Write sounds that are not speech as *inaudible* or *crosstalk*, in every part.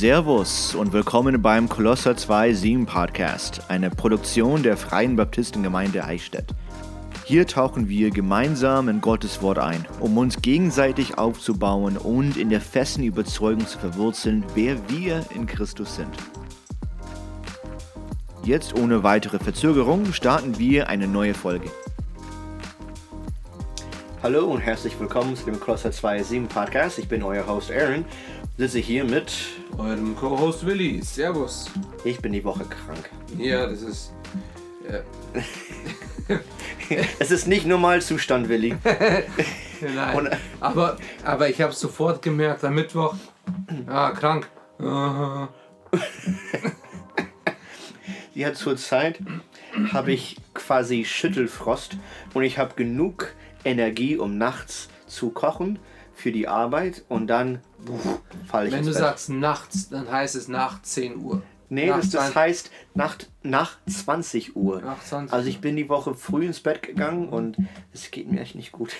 Servus und willkommen beim Kolosser 2 7 Podcast, eine Produktion der Freien Baptistengemeinde Eichstätt. Hier tauchen wir gemeinsam in Gottes Wort ein, um uns gegenseitig aufzubauen und in der festen Überzeugung zu verwurzeln, wer wir in Christus sind. Jetzt ohne weitere Verzögerung starten wir eine neue Folge. Hallo und herzlich willkommen zu dem Kolosser 2 7 Podcast. Ich bin euer Host Aaron, sitze hier mit eurem Co-Host Willi. Servus. Ich bin die Woche krank. Ja, das ist. Ja. *laughs* es ist nicht Normalzustand, Willi. *laughs* Nein. Und, aber, aber ich habe sofort gemerkt, am Mittwoch, ah, krank. *laughs* ja, zurzeit habe ich quasi Schüttelfrost und ich habe genug Energie, um nachts zu kochen für die Arbeit und dann falle ich Wenn du Bett. sagst nachts, dann heißt es nach 10 Uhr. Nee, das, das heißt nach, nach 20 Uhr. Nach 20 also ich bin die Woche früh ins Bett gegangen und es geht mir echt nicht gut.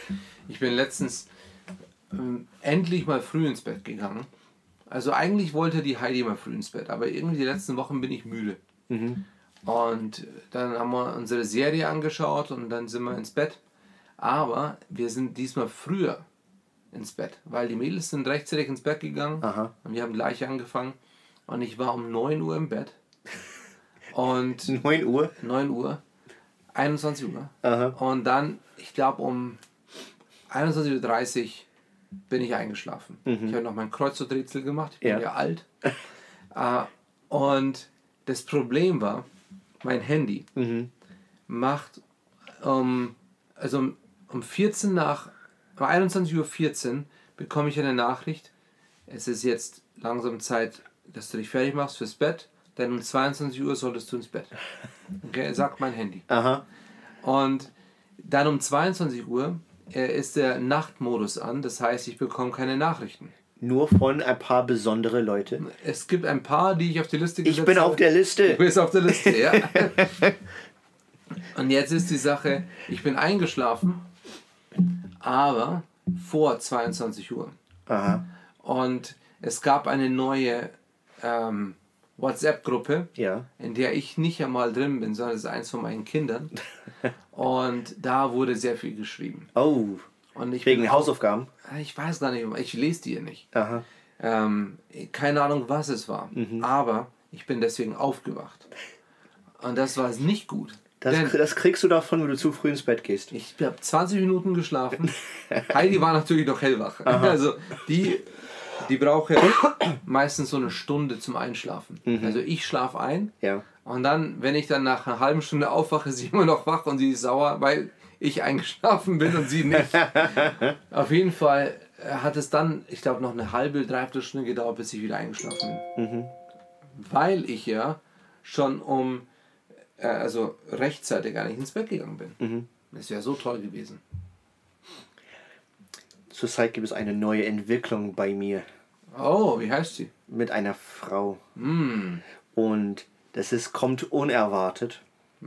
Ich bin letztens ähm, endlich mal früh ins Bett gegangen. Also eigentlich wollte die Heidi mal früh ins Bett, aber irgendwie die letzten Wochen bin ich müde. Mhm. Und dann haben wir unsere Serie angeschaut und dann sind wir ins Bett. Aber wir sind diesmal früher ins Bett, weil die Mädels sind rechtzeitig ins Bett gegangen Aha. und wir haben gleich angefangen. Und ich war um 9 Uhr im Bett. *laughs* Und 9 Uhr? 9 Uhr. 21 Uhr. Aha. Und dann, ich glaube, um 21.30 Uhr bin ich eingeschlafen. Mhm. Ich habe noch mein Kreuzworträtsel gemacht. Ich bin ja, ja alt. uh, *laughs* und das Problem war, mein Handy mhm. macht um, also um 14 nach, um 21.14 Uhr bekomme ich eine Nachricht, es ist jetzt langsam Zeit, dass du dich fertig machst fürs Bett, denn um 22 Uhr solltest du ins Bett. Okay, sagt mein Handy. Aha. Und dann um 22 Uhr äh, ist der Nachtmodus an, das heißt, ich bekomme keine Nachrichten. Nur von ein paar besondere Leute. Es gibt ein paar, die ich auf die Liste gesetzt habe. Ich bin auf der Liste. Du bist auf der Liste, ja. *laughs* Und jetzt ist die Sache, ich bin eingeschlafen aber vor 22 Uhr. Aha. Und es gab eine neue ähm, WhatsApp-Gruppe, ja. in der ich nicht einmal drin bin, sondern es ist eins von meinen Kindern. *laughs* Und da wurde sehr viel geschrieben. Oh. Und ich Wegen Hausaufgaben? Ich weiß gar nicht, ich lese die nicht. Aha. Ähm, keine Ahnung, was es war. Mhm. Aber ich bin deswegen aufgewacht. Und das war nicht gut. Das, das, kriegst du davon, wenn du zu früh ins Bett gehst. Ich habe 20 Minuten geschlafen. *laughs* Heidi war natürlich noch hellwach. Aha. Also die, die braucht ja meistens so eine Stunde zum Einschlafen. Mhm. Also ich schlafe ein. Ja. Und dann, wenn ich dann nach einer halben Stunde aufwache, ist sie immer noch wach und sie ist sauer, weil ich eingeschlafen bin und sie nicht. *laughs* Auf jeden Fall hat es dann, ich glaube, noch eine halbe, dreiviertel Stunde gedauert, bis ich wieder eingeschlafen bin. Mhm. Weil ich ja schon um äh, also rechtzeitig gar nicht ins Bett gegangen bin. Mhm. Das wäre so toll gewesen. Zurzeit gibt es eine neue Entwicklung bei mir. Oh, wie heißt sie? Mit einer Frau. Mm. Und das ist, kommt unerwartet. *laughs*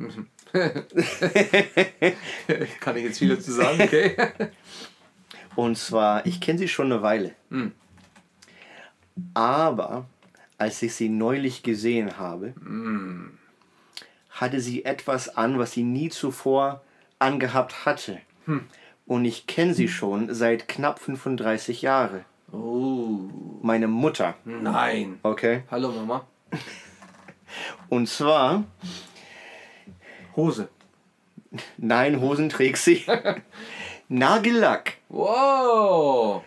Kann ich jetzt viel dazu sagen, okay? *laughs* Und zwar, ich kenne sie schon eine Weile. Mm. Aber als ich sie neulich gesehen habe, mm hatte sie etwas an, was sie nie zuvor angehabt hatte. Hm. Und ich kenne sie schon seit knapp 35 Jahren. Oh. Meine Mutter. Nein. Okay. Hallo Mama. Und zwar. Hose. Nein, Hosen trägt sie. *laughs* Nagellack. Wow.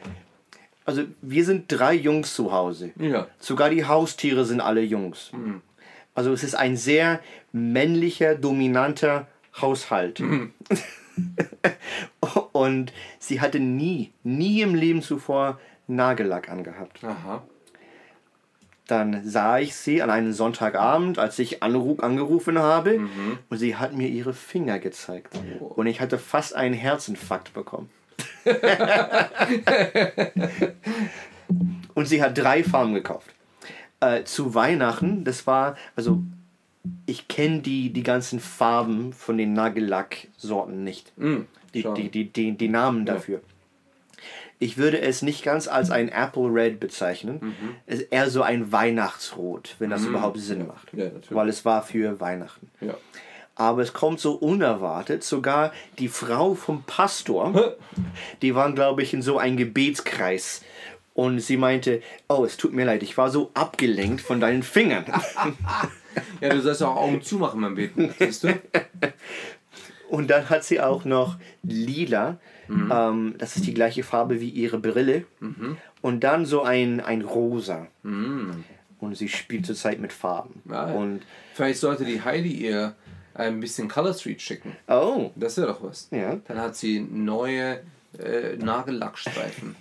Also wir sind drei Jungs zu Hause. Ja. Sogar die Haustiere sind alle Jungs. Mhm. Also es ist ein sehr männlicher, dominanter Haushalt. Mhm. *laughs* Und sie hatte nie, nie im Leben zuvor Nagellack angehabt. Aha. Dann sah ich sie an einem Sonntagabend, als ich anruf, angerufen habe, mhm. und sie hat mir ihre Finger gezeigt. Oh. Und ich hatte fast einen Herzinfarkt bekommen. *laughs* *laughs* und sie hat drei Farben gekauft äh, zu Weihnachten, das war, also ich kenne die, die ganzen Farben von den Nagellack-Sorten nicht. Mm, die, die, die, die, die Namen dafür. Ich würde es nicht ganz als ein Apple Red bezeichnen. Mhm. Es ist eher so ein Weihnachtsrot, wenn das mhm. überhaupt Sinn macht. Ja, weil es war für Weihnachten. Ja. Aber es kommt so unerwartet. Sogar die Frau vom Pastor, *laughs* die waren, glaube ich, in so einem Gebetskreis. Und sie meinte, oh, es tut mir leid, ich war so abgelenkt von deinen Fingern. *laughs* ja, du sollst auch Augen zumachen beim Beten, siehst du? *laughs* Und dann hat sie auch noch lila. Mhm. Ähm, das ist die gleiche Farbe wie ihre Brille. Mhm. Und dann so ein, ein rosa. Mhm. Und sie spielt zurzeit mit Farben. Ja, und vielleicht sollte die Heidi ihr ein bisschen Color Street schicken. Oh. Das wäre doch was. Ja. Dann hat sie neue äh, Nagellackstreifen.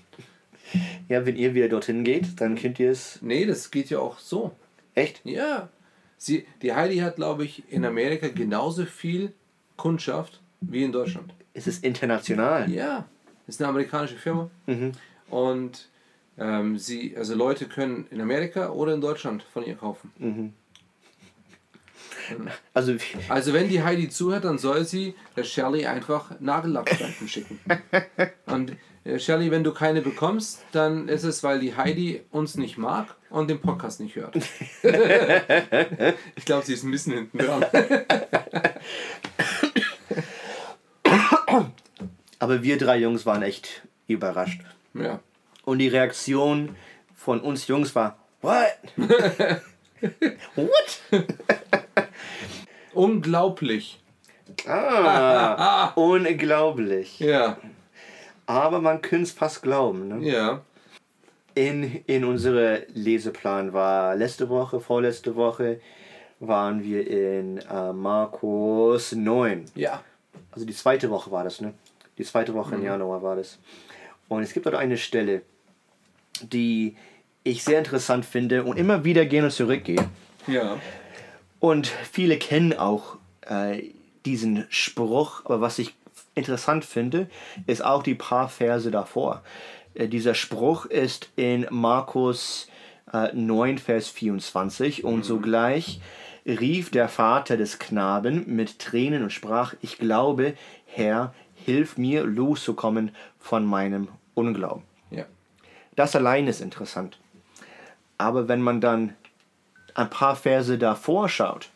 Ja, wenn ihr wieder dorthin geht, dann könnt ihr es. Nee, das geht ja auch so. Echt? Ja. Sie, die Heidi hat, glaube ich, in Amerika genauso viel Kundschaft wie in Deutschland. Es ist international. Ja, es ist eine amerikanische Firma. Mhm. Und ähm, sie, also Leute können in Amerika oder in Deutschland von ihr kaufen. Mhm. Also, also wenn die Heidi zuhört, dann soll sie der Shelley einfach Nagellackstreifen *laughs* schicken. Und äh, Shelley, wenn du keine bekommst, dann ist es, weil die Heidi uns nicht mag und den Podcast nicht hört. *laughs* ich glaube, sie ist ein bisschen hinten dran. *laughs* Aber wir drei Jungs waren echt überrascht. Ja. Und die Reaktion von uns Jungs war, what? *laughs* what? Unglaublich. Ah, unglaublich. Ja. Aber man könnte es fast glauben. Ne? Ja. In, in unserem Leseplan war letzte Woche, vorletzte Woche, waren wir in äh, Markus 9. Ja. Also die zweite Woche war das, ne? Die zweite Woche mhm. im Januar war das. Und es gibt dort eine Stelle, die ich sehr interessant finde und immer wieder gehen und zurückgehe. Ja. Und viele kennen auch äh, diesen Spruch, aber was ich interessant finde, ist auch die paar Verse davor. Äh, dieser Spruch ist in Markus äh, 9, Vers 24 und mhm. sogleich rief der Vater des Knaben mit Tränen und sprach, ich glaube, Herr, hilf mir loszukommen von meinem Unglauben. Ja. Das allein ist interessant. Aber wenn man dann ein paar Verse davor schaut,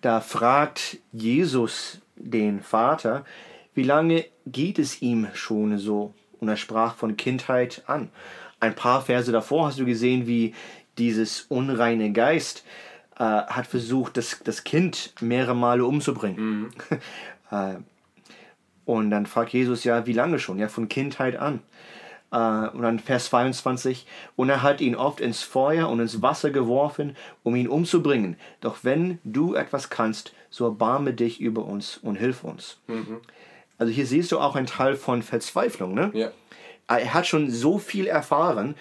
da fragt Jesus den Vater, wie lange geht es ihm schon so? Und er sprach von Kindheit an. Ein paar Verse davor hast du gesehen, wie dieses unreine Geist äh, hat versucht, das, das Kind mehrere Male umzubringen. Mhm. *laughs* äh, und dann fragt Jesus ja, wie lange schon? Ja, von Kindheit an. Uh, und dann Vers 22, und er hat ihn oft ins Feuer und ins Wasser geworfen, um ihn umzubringen. Doch wenn du etwas kannst, so erbarme dich über uns und hilf uns. Mhm. Also hier siehst du auch einen Teil von Verzweiflung. Ne? Ja. Er hat schon so viel erfahren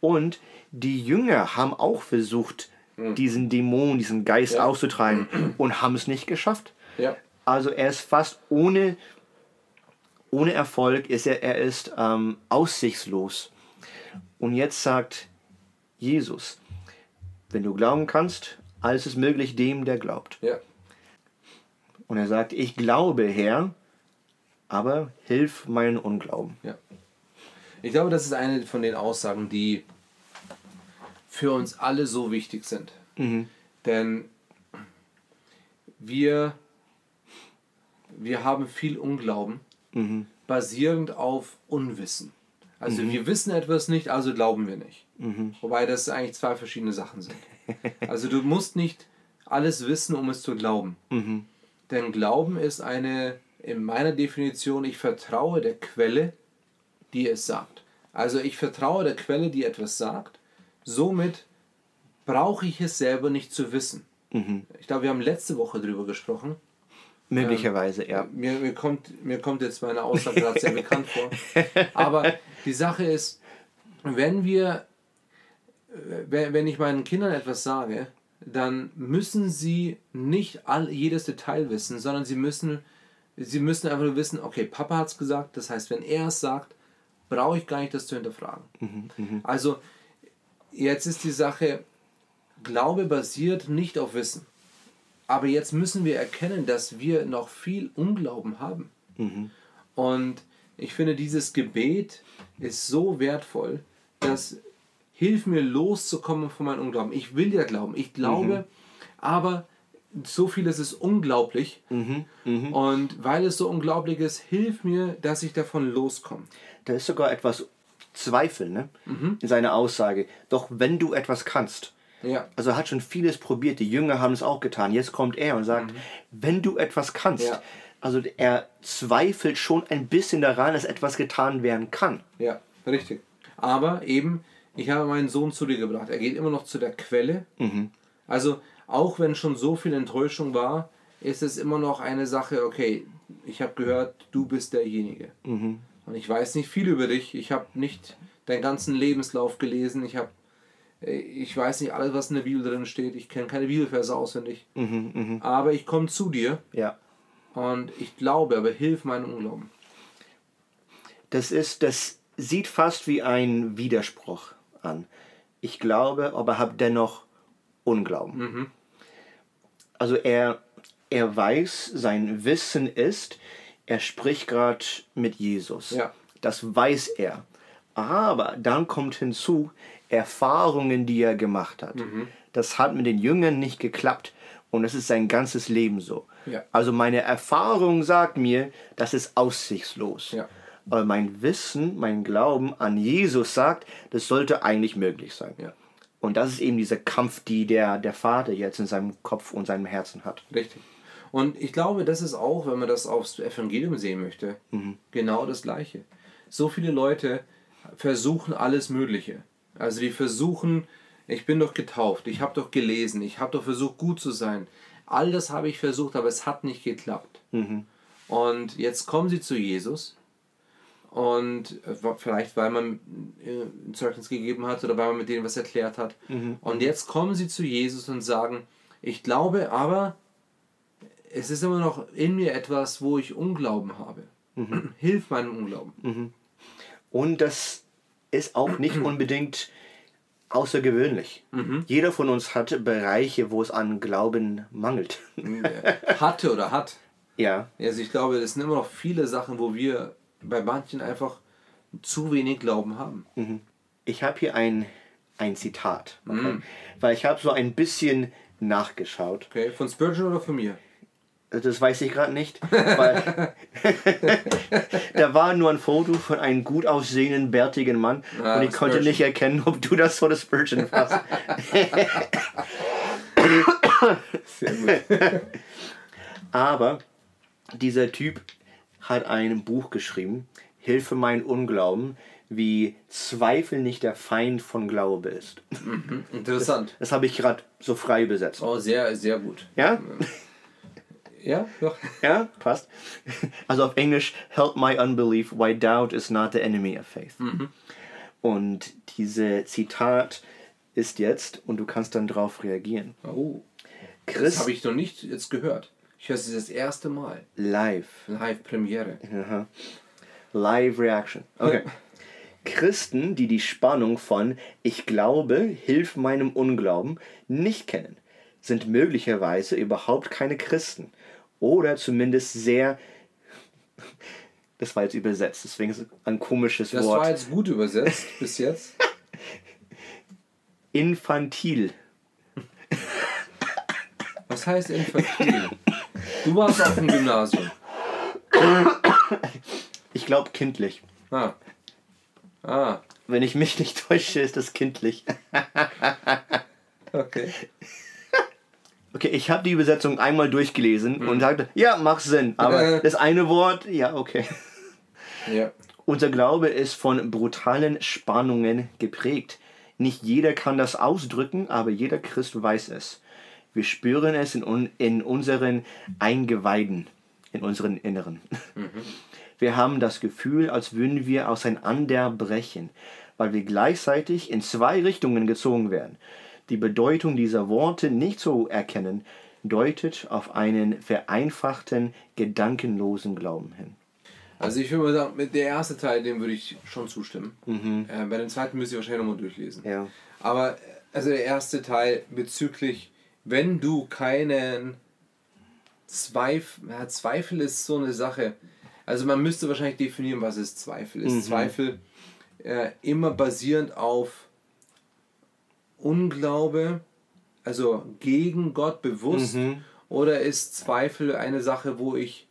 und die Jünger haben auch versucht, mhm. diesen Dämon, diesen Geist ja. auszutreiben *clears throat* und haben es nicht geschafft. Ja. Also er ist fast ohne ohne Erfolg ist er, er ist ähm, aussichtslos. Und jetzt sagt Jesus, wenn du glauben kannst, alles ist möglich dem, der glaubt. Ja. Und er sagt, ich glaube, Herr, aber hilf meinen Unglauben. Ja. Ich glaube, das ist eine von den Aussagen, die für uns alle so wichtig sind. Mhm. Denn wir, wir haben viel Unglauben mhm. basierend auf Unwissen. Also mhm. wir wissen etwas nicht, also glauben wir nicht. Mhm. Wobei das eigentlich zwei verschiedene Sachen sind. *laughs* Also du musst nicht alles wissen, um es zu glauben. Mhm. Denn Glauben ist eine, in meiner Definition, ich vertraue der Quelle, die es sagt. Also ich vertraue der Quelle, die etwas sagt. Somit brauche ich es selber nicht zu wissen. Mhm. Ich glaube, wir haben letzte Woche darüber gesprochen, Möglicherweise, ähm, ja. Mir, mir, kommt, mir kommt jetzt meine Aussage gerade sehr bekannt vor. Aber die Sache ist, wenn wir, wenn ich meinen Kindern etwas sage, dann müssen sie nicht all, jedes Detail wissen, sondern sie müssen, sie müssen einfach nur wissen, okay, Papa hat es gesagt, das heißt, wenn er es sagt, brauche ich gar nicht das zu hinterfragen. Mhm, mh. Also, jetzt ist die Sache, Glaube basiert nicht auf Wissen. Aber jetzt müssen wir erkennen, dass wir noch viel Unglauben haben. Mhm. Und ich finde, dieses Gebet ist so wertvoll, dass hilf mir loszukommen von meinem Unglauben. Ich will ja glauben, ich glaube, mhm. aber so vieles ist unglaublich. Mhm, mh. Und weil es so unglaublich ist, hilf mir, dass ich davon loskomme. Da ist sogar etwas Zweifel ne? Mhm. in seiner Aussage. Doch wenn du etwas kannst, ja. Also er hat schon vieles probiert. Die Jünger haben es auch getan. Jetzt kommt er und sagt, mhm. wenn du etwas kannst. Ja. Also er zweifelt schon ein bisschen daran, dass etwas getan werden kann. Ja, richtig. Aber eben, ich habe meinen Sohn zu dir gebracht. Er geht immer noch zu der Quelle. Mhm. Also auch wenn schon so viel Enttäuschung war, ist es immer noch eine Sache, okay, ich habe gehört, du bist derjenige. Mhm. Und ich weiß nicht viel über dich. Ich habe nicht deinen ganzen Lebenslauf gelesen. Ich habe ich weiß nicht alles, was in der Bibel drin steht. Ich kenne keine Bibelverse auswendig. Mhm, mh. Aber ich komme zu dir. Ja. Und ich glaube, aber hilf meinem Unglauben. Das ist, das sieht fast wie ein Widerspruch an. Ich glaube, aber habe dennoch Unglauben. Mhm. Also er, er weiß, sein Wissen ist, er spricht gerade mit Jesus. Ja. Das weiß er. Aber dann kommt hinzu, Erfahrungen, die er gemacht hat. Mhm. Das hat mit den Jüngern nicht geklappt und das ist sein ganzes Leben so. Ja. Also meine Erfahrung sagt mir, das ist aussichtslos. Ja. Aber mein Wissen, mein Glauben an Jesus sagt, das sollte eigentlich möglich sein. Ja. Und das ist eben dieser Kampf, die der, der Vater jetzt in seinem Kopf und seinem Herzen hat. Richtig. Und ich glaube, das ist auch, wenn man das aufs Evangelium sehen möchte, mhm. genau das Gleiche. So viele Leute versuchen alles Mögliche. Also die versuchen, ich bin doch getauft, ich habe doch gelesen, ich habe doch versucht, gut zu sein. All das habe ich versucht, aber es hat nicht geklappt. Mhm. Und jetzt kommen sie zu Jesus und äh, vielleicht weil man äh, ein Zeugnis gegeben hat oder weil man mit denen was erklärt hat. Mhm. Und jetzt kommen sie zu Jesus und sagen, ich glaube, aber es ist immer noch in mir etwas, wo ich Unglauben habe. Mhm. *clears throat* Hilf meinem Unglauben. Mhm. Und das ist auch nicht *clears throat* unbedingt außergewöhnlich. Mhm. Jeder von uns hat Bereiche, wo es an Glauben mangelt. Hatte oder hat. *laughs* Ja. Also ich glaube, es sind immer noch viele Sachen, wo wir bei manchen einfach zu wenig Glauben haben. Mhm. Ich habe hier ein, ein Zitat, okay? mhm. weil ich habe so ein bisschen nachgeschaut. Okay, von Spurgeon oder von mir? Das weiß ich gerade nicht, weil *laughs* da war nur ein Foto von einem gut aussehenden, bärtigen Mann ah, und ich konnte Spurgeon. nicht erkennen, ob du das von der Spurgeon warst. *laughs* Sehr gut. Aber dieser Typ hat ein Buch geschrieben, Hilfe mein Unglauben, wie Zweifel nicht der Feind von Glaube ist. Mhm, interessant. Das, das habe ich gerade so frei übersetzt. Oh, sehr, sehr gut. Ja? Ja, ja. Ja, passt. *laughs* Also auf Englisch, help my unbelief, why doubt is not the enemy of faith. Mhm. Und diese Zitat ist jetzt, und du kannst dann darauf reagieren. Oh. Chris, das habe ich noch nicht jetzt gehört. Ich höre es das erste Mal. Live. Live Premiere. Aha. Live Reaction. Okay. *laughs* Christen, die die Spannung von Ich glaube, hilf meinem Unglauben nicht kennen, sind möglicherweise überhaupt keine Christen oder zumindest sehr. Das war jetzt übersetzt, deswegen ist es ein komisches das Wort. Das war jetzt gut übersetzt *laughs* bis jetzt. Infantil. Was heißt infantil? Du warst auf dem Gymnasium. Ich glaube kindlich. Ah. Ah. Wenn ich mich nicht täusche, ist das kindlich. *laughs* okay. Okay, ich habe die Übersetzung einmal durchgelesen mhm. und sagte, ja, macht Sinn. Aber das eine Wort, ja, okay. Ja. Unser Glaube ist von brutalen Spannungen geprägt. Nicht jeder kann das ausdrücken, aber jeder Christ weiß es. Wir spüren es in, in unseren Eingeweiden, in unseren Inneren. Mhm. *laughs* Wir haben das Gefühl, als würden wir auseinander brechen, weil wir gleichzeitig in zwei Richtungen gezogen werden die Bedeutung dieser Worte nicht zu erkennen, deutet auf einen vereinfachten, gedankenlosen Glauben hin. Also ich würde mal sagen, mit der erste Teil, dem würde ich schon zustimmen. Mhm. Äh, bei dem zweiten müsste ich wahrscheinlich nochmal durchlesen. Ja. Aber also der erste Teil bezüglich, wenn du keinen Zweifel, ja, Zweifel ist so eine Sache. Also man müsste wahrscheinlich definieren, was ist Zweifel. Ist mhm. Zweifel äh, immer basierend auf Unglaube, also gegen Gott bewusst, mhm. oder ist Zweifel eine Sache, wo ich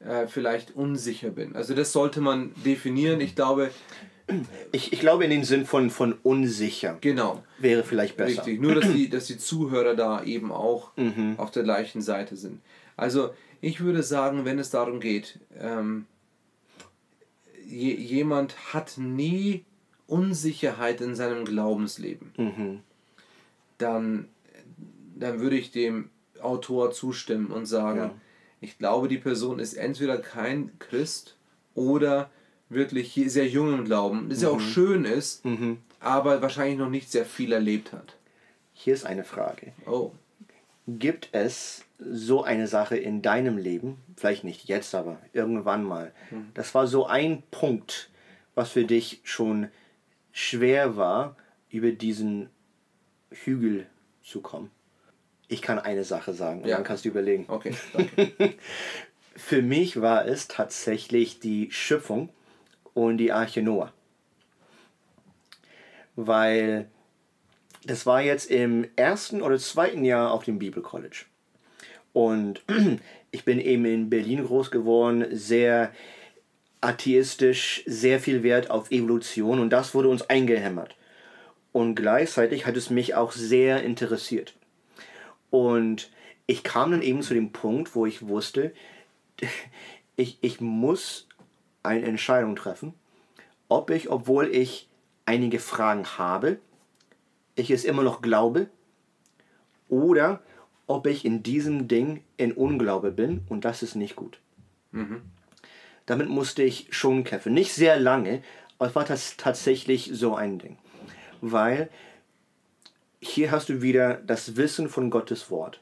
äh, vielleicht unsicher bin? Also das sollte man definieren. Ich glaube, ich, ich glaube in den Sinn von, von unsicher. Genau. Wäre vielleicht besser. Richtig. Nur, dass die, dass die Zuhörer da eben auch mhm. auf der gleichen Seite sind. Also, ich würde sagen, wenn es darum geht, ähm, jemand hat nie Unsicherheit in seinem Glaubensleben, mhm. dann, dann würde ich dem Autor zustimmen und sagen, ja. ich glaube, die Person ist entweder kein Christ oder wirklich sehr jung im Glauben, das mhm. ja auch mhm. schön ist, mhm. aber wahrscheinlich noch nicht sehr viel erlebt hat. Hier ist eine Frage. Oh. Gibt es so eine Sache in deinem Leben, vielleicht nicht jetzt, aber irgendwann mal, mhm. das war so ein Punkt, was für dich schon schwer war, über diesen Hügel zu kommen? Ich kann eine Sache sagen und ja. dann kannst du überlegen. Okay, *laughs* danke. für mich war es tatsächlich die Schöpfung und die Arche Noah. Weil das war jetzt im ersten oder zweiten Jahr auf dem Bibelcollege. Und *clears throat* ich bin eben in Berlin groß geworden, sehr atheistisch, sehr viel Wert auf Evolution und das wurde uns eingehämmert. Und gleichzeitig hat es mich auch sehr interessiert. Und ich kam dann eben zu dem Punkt, wo ich wusste, ich, ich muss eine Entscheidung treffen, ob ich, obwohl ich einige Fragen habe, ich es immer noch glaube oder ob ich in diesem Ding in Unglaube bin und das ist nicht gut. Mhm. Damit musste ich schon kämpfen. Nicht sehr lange, aber es war das tatsächlich so ein Ding. Weil hier hast du wieder das Wissen von Gottes Wort,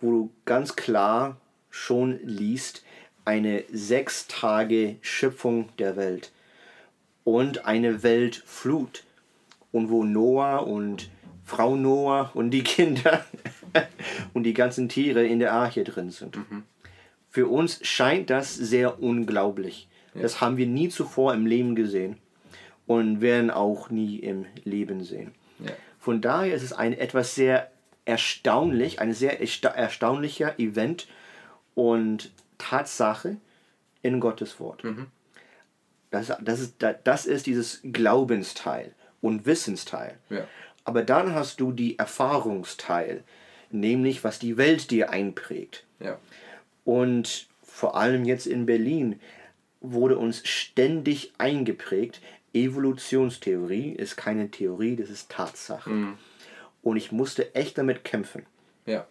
wo du ganz klar schon liest, eine sechs Tage Schöpfung der Welt und eine Weltflut. Und wo Noah und Frau Noah und die Kinder *laughs* und die ganzen Tiere in der Arche drin sind. Mhm. Für uns scheint das sehr unglaublich. Ja. Das haben wir nie zuvor im Leben gesehen und werden auch nie im Leben sehen. Ja. Von daher ist es ein etwas sehr erstaunlich, ein sehr erstaunlicher Event und Tatsache in Gottes Wort. Mhm. Das, das, ist, das ist dieses Glaubensteil und Wissensteil. Ja. Aber dann hast du die Erfahrungsteil, nämlich was die Welt dir einprägt. Ja. Und vor allem jetzt in Berlin wurde uns ständig eingeprägt, Evolutionstheorie ist keine Theorie, das ist Tatsache. Mhm. Und ich musste echt damit kämpfen. Ja.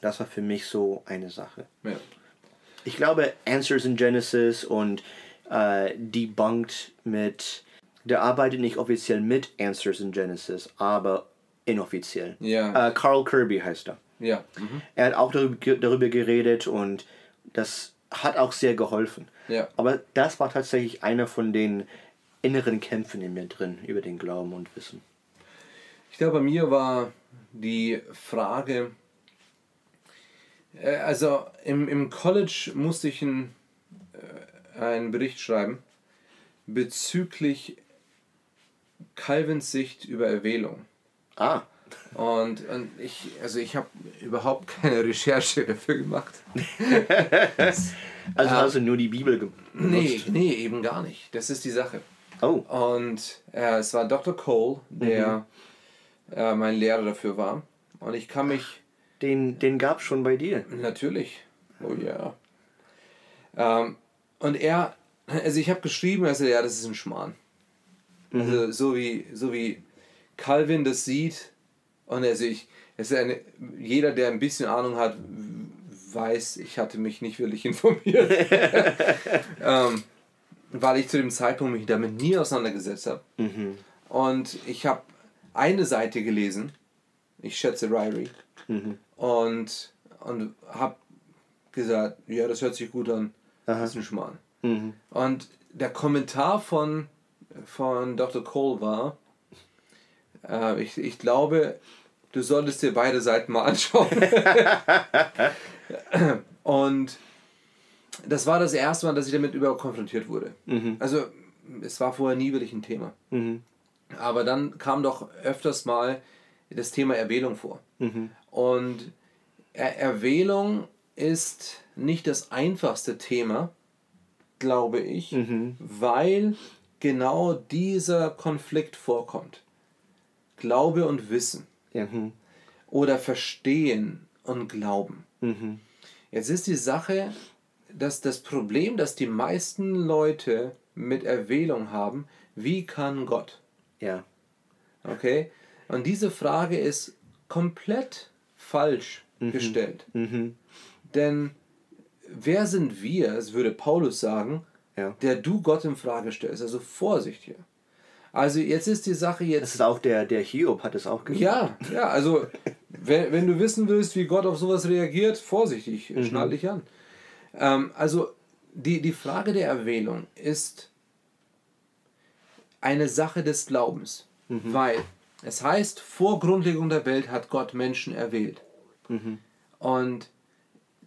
Das war für mich so eine Sache. Ja ich glaube, Answers in Genesis und äh, Debunked mit, der arbeitet nicht offiziell mit Answers in Genesis, aber inoffiziell. Ja. Äh, Carl Kirby heißt er. Ja. Mhm. Er hat auch darüber, darüber geredet und das hat auch sehr geholfen. Ja. Aber das war tatsächlich einer von den inneren Kämpfen in mir drin über den Glauben und Wissen. Ich glaube, bei mir war die Frage, äh, also im, im College musste ich ein, äh, einen Bericht schreiben bezüglich Calvins Sicht über Erwählung. Ah. Und, und ich, also ich habe überhaupt keine Recherche dafür gemacht. *laughs* also hast du nur die Bibel genutzt? Nee, nee, eben gar nicht. Das ist die Sache. Oh. Und äh, es war Dr. Cole, der mhm. äh, mein Lehrer dafür war. Und ich kann mich den, den gab es schon bei dir. Natürlich. Oh ja. Ähm, und er, also ich habe geschrieben, also ja, das ist ein Schmarrn. Mhm. Also so wie, so wie Calvin das sieht, und also ich, es ist eine, jeder, der ein bisschen Ahnung hat, weiß, ich hatte mich nicht wirklich *laughs* informiert. *laughs* ähm, weil ich zu dem Zeitpunkt mich damit nie auseinandergesetzt habe. Mhm. Und ich habe eine Seite gelesen, ich schätze Ryrie, mhm und, und habe gesagt, ja, das hört sich gut an, Aha. das ist ein Schmarrn. Mhm. Und der Kommentar von, von Dr. Cole war, äh, ich, ich glaube, du solltest dir beide Seiten mal anschauen. *laughs* und das war das erste Mal, dass ich damit überhaupt konfrontiert wurde. Mhm. Also es war vorher nie wirklich ein Thema. Mhm. Aber dann kam doch öfters mal das Thema Erwählung vor. Mhm. Und er Erwählung ist nicht das einfachste Thema, glaube ich, mhm. weil genau dieser Konflikt vorkommt. Glaube und Wissen. Mhm. Oder Verstehen und Glauben. Mhm. Jetzt ist die Sache, dass das Problem, das die meisten Leute mit Erwählung haben, wie kann Gott? Ja. Okay? Und diese Frage ist komplett falsch mhm. gestellt. Mhm. Denn wer sind wir, es würde Paulus sagen, ja. der du Gott in Frage stellst? Also Vorsicht hier. Also jetzt ist die Sache jetzt. Das ist auch der, der Hiob hat es auch gesagt. Ja, ja, also wenn, wenn du wissen willst, wie Gott auf sowas reagiert, vorsichtig, mhm. schnall dich an. Ähm, also die, die Frage der Erwählung ist eine Sache des Glaubens, mhm. weil es heißt, vor Grundlegung der Welt hat Gott Menschen erwählt. Mhm. Und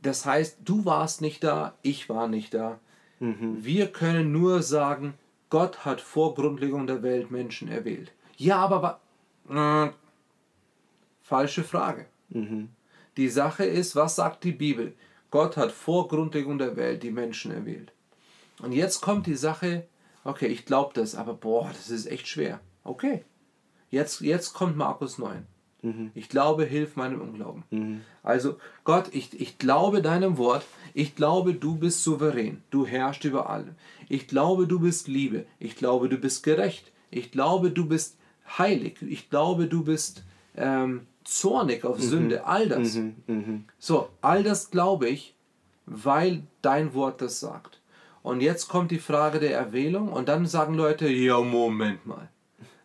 das heißt, du warst nicht da, ich war nicht da. Mhm. Wir können nur sagen, Gott hat vor Grundlegung der Welt Menschen erwählt. Ja, aber äh, falsche Frage. Mhm. Die Sache ist, was sagt die Bibel? Gott hat vor Grundlegung der Welt die Menschen erwählt. Und jetzt kommt die Sache, okay, ich glaube das, aber boah, das ist echt schwer. Okay, jetzt, jetzt kommt Markus 9. Mhm. Ich glaube, hilf meinem Unglauben. Mhm. Also Gott, ich, ich glaube deinem Wort. Ich glaube, du bist souverän. Du herrschst über allem. Ich glaube, du bist Liebe. Ich glaube, du bist gerecht. Ich glaube, du bist heilig. Ich glaube, du bist ähm, zornig auf mhm. Sünde. All das. Mhm. Mhm. So, all das glaube ich, weil dein Wort das sagt. Und jetzt kommt die Frage der Erwählung und dann sagen Leute, ja, Moment mal.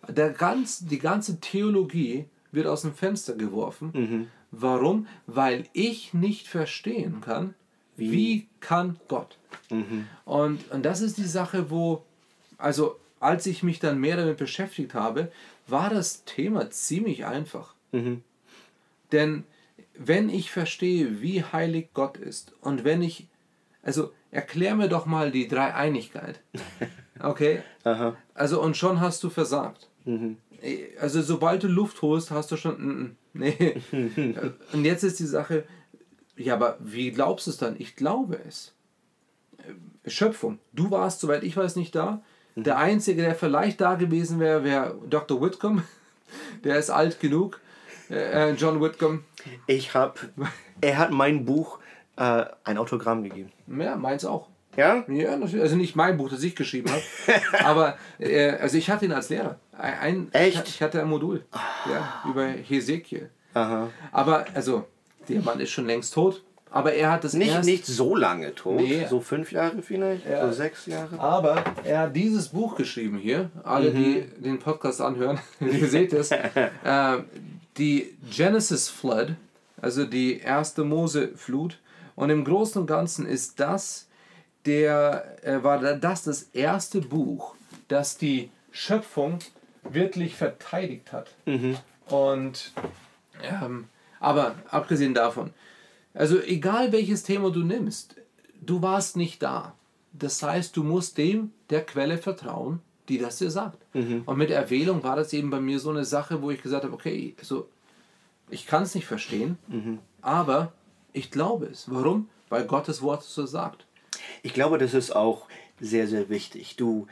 Der ganz, die ganze Theologie wird aus dem Fenster geworfen. Mhm. Warum? Weil ich nicht verstehen kann, wie, wie kann Gott. Mhm. Und, und das ist die Sache, wo, also als ich mich dann mehr damit beschäftigt habe, war das Thema ziemlich einfach. Mhm. Denn wenn ich verstehe, wie heilig Gott ist und wenn ich, also erklär mir doch mal die Dreieinigkeit. *laughs* Okay? Aha. Also und schon hast du versagt. Mhm. Also sobald du Luft holst, hast du schon. Mm, mm, nee. *laughs* Und jetzt ist die Sache, ja, aber wie glaubst du es dann? Ich glaube es. Schöpfung. Du warst, soweit ich weiß, nicht da. Mhm. Der Einzige, der vielleicht da gewesen wäre, wäre Dr. Whitcomb. *laughs* Der ist alt genug. Äh, äh John Whitcomb. Ich habe. Er hat mein Buch äh, ein Autogramm gegeben. Ja, meins auch. Ja? Ja, natürlich. Also nicht mein Buch, das ich geschrieben habe. *laughs* aber äh, also ich hatte ihn als Lehrer. Ein, Echt? Ich hatte ein Modul ja, über Hesekiel. Aha. Aber also, der Mann ist schon längst tot. Aber er hat das nicht, erst, nicht so lange tot, nee. so fünf Jahre vielleicht, ja. so sechs Jahre. Aber er hat dieses Buch geschrieben hier. Alle, mhm. die den Podcast anhören, *laughs* ihr seht es. *laughs* äh, die Genesis Flood, also die erste Mose-Flut. Und im Großen und Ganzen ist das der äh, war das das erste Buch, das die Schöpfung wirklich verteidigt hat. Mhm. Und ähm, aber abgesehen davon, also egal welches Thema du nimmst, du warst nicht da. Das heißt, du musst dem der Quelle vertrauen, die das dir sagt. Mhm. Und mit Erwählung war das eben bei mir so eine Sache, wo ich gesagt habe, okay, also ich kann es nicht verstehen, mhm. aber ich glaube es. Warum? Weil Gottes Wort so sagt. Ich glaube, das ist auch sehr, sehr wichtig. Du,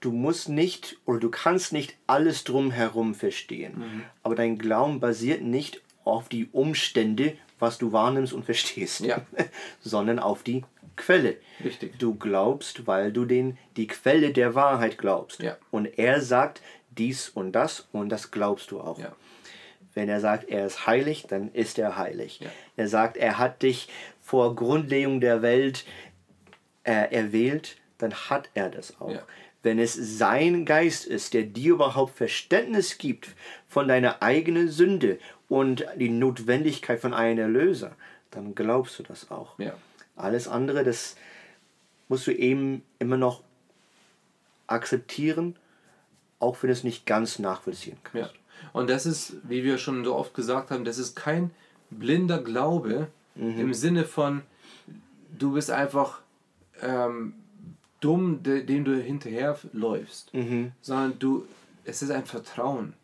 du musst nicht oder du kannst nicht alles drumherum verstehen. Mhm. Aber dein Glauben basiert nicht auf die Umstände, was du wahrnimmst und verstehst, ja. *laughs* sondern auf die Quelle. Richtig. Du glaubst, weil du den, die Quelle der Wahrheit glaubst. Ja. Und er sagt dies und das und das glaubst du auch. Ja. Wenn er sagt, er ist heilig, dann ist er heilig. Er sagt, er hat dich vor Grundlegung der Welt äh, erwählt, dann hat er das auch. Wenn es sein Geist ist, der dir überhaupt Verständnis gibt von deiner eigenen Sünde und die Notwendigkeit von einem Erlöser, dann glaubst du das auch. Ja. Alles andere, das musst du eben immer noch akzeptieren, auch wenn du es nicht ganz nachvollziehen kannst. Ja. Und das ist, wie wir schon so oft gesagt haben, das ist kein blinder Glaube mhm. im Sinne von, du bist einfach ähm, dumm, de, dem du hinterherläufst, mhm. sondern du, es ist ein Vertrauen,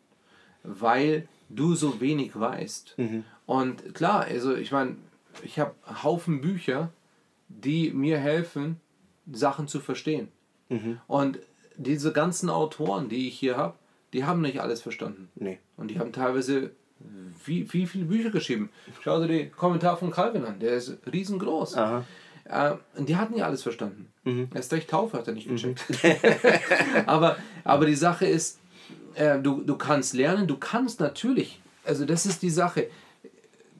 weil du so wenig weißt. Mhm. Und klar, also ich meine, ich habe Haufen Bücher, die mir helfen, Sachen zu verstehen. Mhm. Und diese ganzen Autoren, die ich hier habe, die haben nicht alles verstanden. Nee. Und die haben teilweise wie, wie viele Bücher geschrieben. Schau dir den Kommentar von Calvin an, der ist riesengroß. Aha. Äh, und die hatten ja alles verstanden. Mhm. Erst recht Taufe hat er nicht gecheckt. Mhm. *laughs* aber, aber die Sache ist, äh, du, du kannst lernen, du kannst natürlich, also das ist die Sache.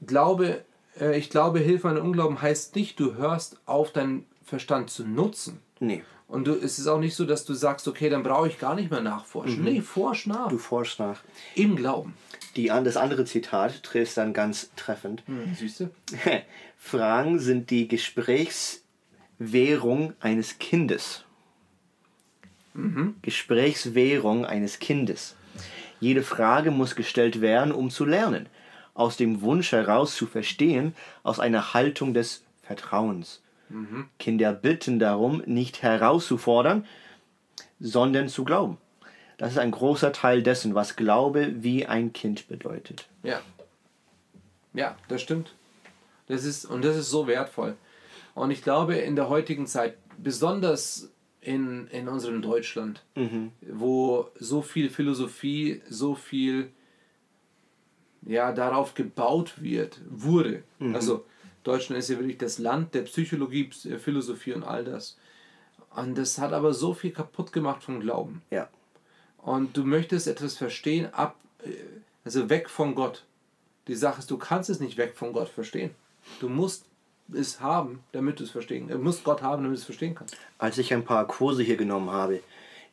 Glaube, äh, ich glaube, Hilfe an Unglauben heißt nicht, du hörst auf, deinen Verstand zu nutzen. Nee. Und du, es ist auch nicht so, dass du sagst, okay, dann brauche ich gar nicht mehr nachforschen. Mhm. Nee, forsch nach. Du forschst nach. Im Glauben. Die, das andere Zitat trifft dann ganz treffend. Hm, Süße. *laughs* Fragen sind die Gesprächswährung eines Kindes. Mhm. Gesprächswährung eines Kindes. Jede Frage muss gestellt werden, um zu lernen. Aus dem Wunsch heraus zu verstehen, aus einer Haltung des Vertrauens. Mhm. Kinder bitten darum, nicht herauszufordern, sondern zu glauben. Das ist ein großer Teil dessen, was Glaube wie ein Kind bedeutet. Ja. Ja, das stimmt. Das ist, und das ist so wertvoll. Und ich glaube, in der heutigen Zeit, besonders in, in unserem Deutschland, mhm. wo so viel Philosophie, so viel ja, darauf gebaut wird, wurde. Mhm. Also Deutschland ist ja wirklich das Land der Psychologie, Philosophie und all das. Und das hat aber so viel kaputt gemacht vom Glauben. Ja und du möchtest etwas verstehen, ab, äh, also weg von Gott. Die Sache ist, du kannst es nicht weg von Gott verstehen. Du musst es haben, damit du es verstehen Du musst Gott haben, damit du es verstehen kannst. Als ich ein paar Kurse hier genommen habe,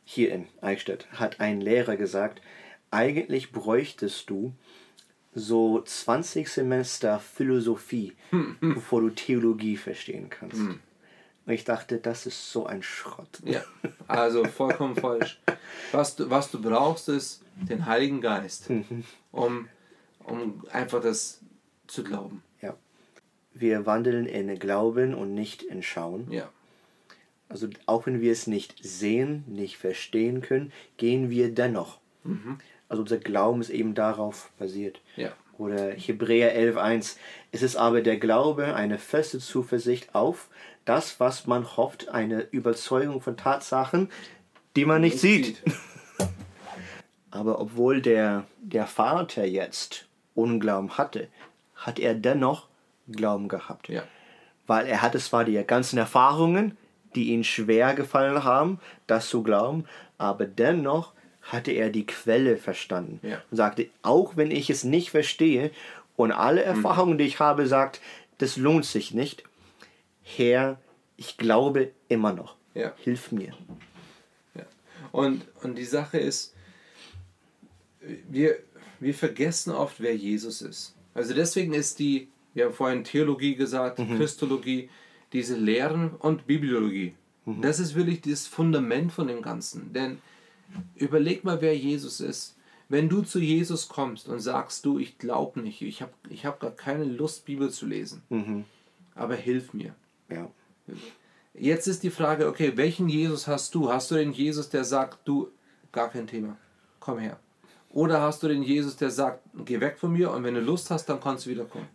hier in Eichstätt, hat ein Lehrer gesagt, eigentlich bräuchtest du so 20 Semester Philosophie, bevor du Theologie verstehen kannst. Hm. Und ich dachte, das ist so ein Schrott. Ja, also vollkommen *laughs* falsch. Was du, was du brauchst, ist den Heiligen Geist, mhm. um, um einfach das zu glauben. Ja. Wir wandeln in Glauben und nicht in Schauen. Ja. Also auch wenn wir es nicht sehen, nicht verstehen können, gehen wir dennoch. Mhm. Also unser Glauben ist eben darauf basiert. Ja. Oder Hebräer 11.1. Es ist aber der Glaube eine feste Zuversicht auf das, was man hofft, eine Überzeugung von Tatsachen, die man nicht sieht. *laughs* Aber obwohl der, der Vater jetzt Unglauben hatte, hat er dennoch Glauben gehabt. Ja. Weil er hatte zwar die ganzen Erfahrungen, die ihm schwer gefallen haben, das zu glauben, aber dennoch hatte er die Quelle verstanden ja. und sagte, auch wenn ich es nicht verstehe und alle mhm. Erfahrungen, mhm. die ich habe, sagt, das lohnt sich nicht, Herr, ich glaube immer noch. Ja. Hilf mir. Ja. Und, und die Sache ist, wir, wir vergessen oft, wer Jesus ist. Also deswegen ist die, wir haben vorhin Theologie gesagt, mhm. Christologie, diese Lehren und Bibliologie. Mhm. Das ist wirklich das Fundament von dem Ganzen. Denn überleg mal, wer Jesus ist. Wenn du zu Jesus kommst und sagst, du, ich glaube nicht, ich habe ich hab gar keine Lust, Bibel zu lesen, mhm. aber hilf mir. Ja. Jetzt ist die Frage, okay, welchen Jesus hast du? Hast du den Jesus, der sagt, du, gar kein Thema, komm her. Oder hast du den Jesus, der sagt, geh weg von mir und wenn du Lust hast, dann kannst du wiederkommen.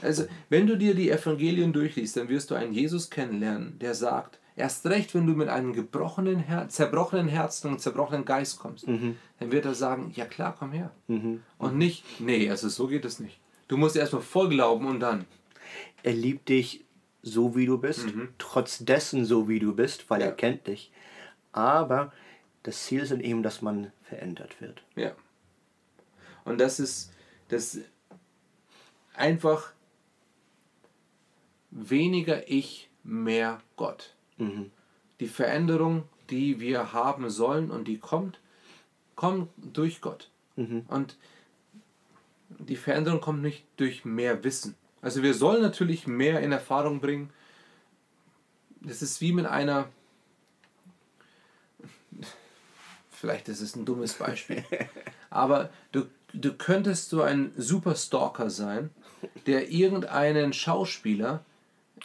Also, wenn du dir die Evangelien durchliest, dann wirst du einen Jesus kennenlernen, der sagt, erst recht, wenn du mit einem gebrochenen Her zerbrochenen Herzen und zerbrochenen Geist kommst, mhm. dann wird er sagen, ja klar, komm her. Mhm. Und nicht, nee, also so geht es nicht. Du musst erstmal voll glauben und dann. Er liebt dich so wie du bist, mhm. trotz dessen so wie du bist, weil ja. er kennt dich. Aber das Ziel ist eben, dass man verändert wird. Ja. Und das ist das einfach weniger ich, mehr Gott. Mhm. Die Veränderung, die wir haben sollen und die kommt, kommt durch Gott. Mhm. Und die Veränderung kommt nicht durch mehr Wissen. Also wir sollen natürlich mehr in Erfahrung bringen. Das ist wie mit einer, *laughs* vielleicht ist es ein dummes Beispiel, *laughs* aber du, du könntest so ein super Stalker sein, der irgendeinen Schauspieler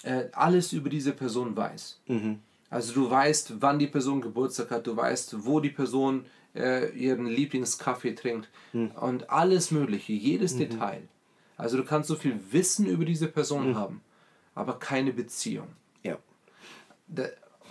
äh, alles über diese Person weiß. Mhm. Also du weißt, wann die Person Geburtstag hat, du weißt, wo die Person äh, ihren Lieblingskaffee trinkt mhm. und alles Mögliche, jedes mhm. Detail. Also du kannst so viel Wissen über diese Person mhm. haben, aber keine Beziehung. Ja.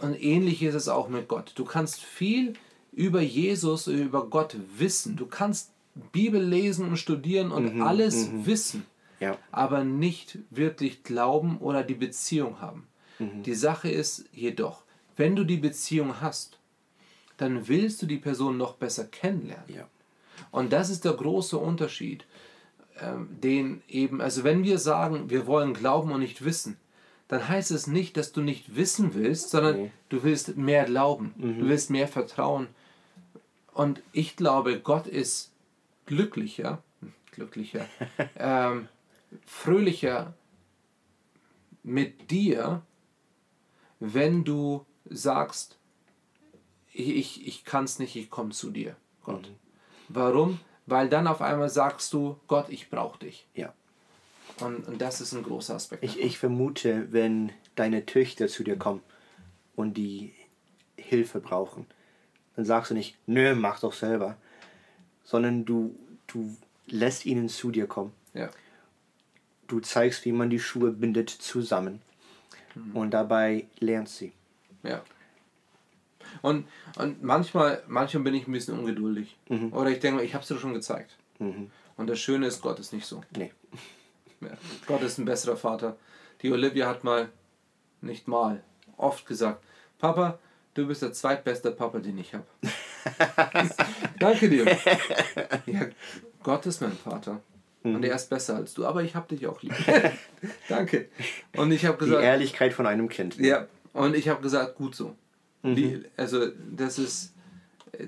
Und ähnlich ist es auch mit Gott. Du kannst viel über Jesus, über Gott wissen. Du kannst Bibel lesen und studieren und mhm, alles mhm. wissen, ja. aber nicht wirklich glauben oder die Beziehung haben. Mhm. Die Sache ist jedoch, wenn du die Beziehung hast, dann willst du die Person noch besser kennenlernen. Ja. Und das ist der große Unterschied, ähm, den eben, also wenn wir sagen, wir wollen glauben und nicht wissen, dann heißt es nicht, dass du nicht wissen willst, sondern nee. du willst mehr glauben, mhm. du willst mehr vertrauen. Und ich glaube, Gott ist glücklicher, glücklicher, *laughs* ähm, fröhlicher mit dir, wenn du sagst, ich, ich, ich kann es nicht, ich komme zu dir, Gott. Mhm. Warum? Weil dann auf einmal sagst du, Gott, ich brauche dich. Ja. Und, und das ist ein großer Aspekt. Ich, ich vermute, wenn deine Töchter zu dir kommen und die Hilfe brauchen, dann sagst du nicht, nö, mach doch selber, sondern du, du lässt ihnen zu dir kommen. Ja. Du zeigst, wie man die Schuhe bindet zusammen. Mhm. Und dabei lernt sie. Ja. Und, und manchmal, manchmal bin ich ein bisschen ungeduldig. Mhm. Oder ich denke, ich habe es dir schon gezeigt. Mhm. Und das Schöne ist, Gott ist nicht so. Nee. *laughs* Ja, Gott ist ein besserer Vater. Die Olivia hat mal, nicht mal, oft gesagt, Papa, du bist der zweitbeste Papa, den ich habe. *laughs* Danke dir. Ja, Gott ist mein Vater. Und er ist besser als du, aber ich habe dich auch lieb. *laughs* *laughs* Danke. Und ich habe gesagt. Die Ehrlichkeit von einem Kind. Ja. Und ich habe gesagt, gut so. Mhm. Die, also das ist,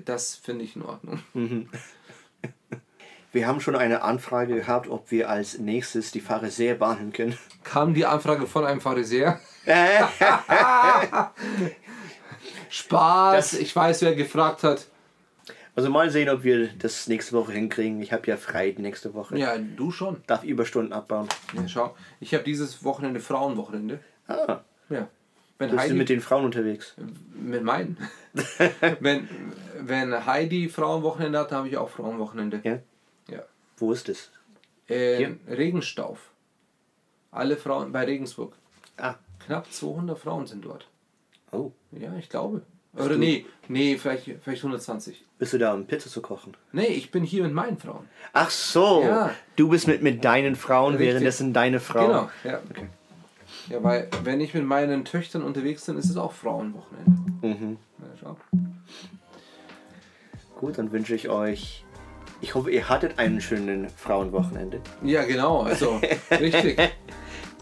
das finde ich in Ordnung. Mhm. Wir haben schon eine Anfrage gehabt, ob wir als nächstes die Pharisäer behandeln können. Kam die Anfrage von einem Pharisäer? *laughs* Spaß, das, ich weiß, wer gefragt hat. Also mal sehen, ob wir das nächste Woche hinkriegen. Ich habe ja frei nächste Woche. Ja, du schon. Darf Überstunden abbauen. Ja, schau. Ich habe dieses Wochenende Frauenwochenende. Ah. Ja. Wenn Bist Heidi, du mit den Frauen unterwegs? Mit meinen. *laughs* wenn, wenn Heidi Frauenwochenende hat, habe ich auch Frauenwochenende. Ja? Ja. Wo ist es? Äh, Regenstauf. Alle Frauen bei Regensburg. Ah. Knapp 200 Frauen sind dort. Oh. Ja, ich glaube. Oder nee, nee, vielleicht, vielleicht 120. Bist du da, um Pizza zu kochen? Nee, ich bin hier mit meinen Frauen. Ach so. Ja. Du bist mit, mit deinen Frauen, Richtig. währenddessen deine Frauen. Genau, ja. Okay. Ja, weil wenn ich mit meinen Töchtern unterwegs bin, ist es auch Frauenwochenende. Mhm. Ja, Gut, dann wünsche ich euch. Ich hoffe, ihr hattet einen schönen Frauenwochenende. Ja, genau, also richtig. *laughs*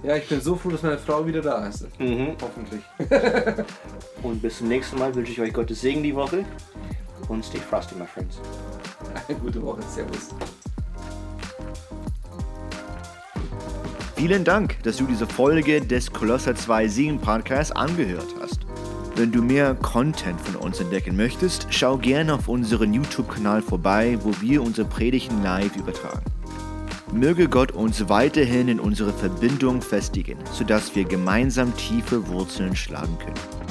Ja, ich bin so froh, dass meine Frau wieder da ist. Mhm. Hoffentlich. *laughs* Und bis zum nächsten Mal wünsche ich euch Gottes Segen die Woche. Und stay frosty, my friends. Eine *laughs* gute Woche. Servus. Vielen Dank, dass du diese Folge des Kolosser 2 Singen Podcasts angehört hast. Wenn du mehr Content von uns entdecken möchtest, schau gerne auf unseren YouTube-Kanal vorbei, wo wir unsere Predigten live übertragen. Möge Gott uns weiterhin in unsere Verbindung festigen, sodass wir gemeinsam tiefe Wurzeln schlagen können.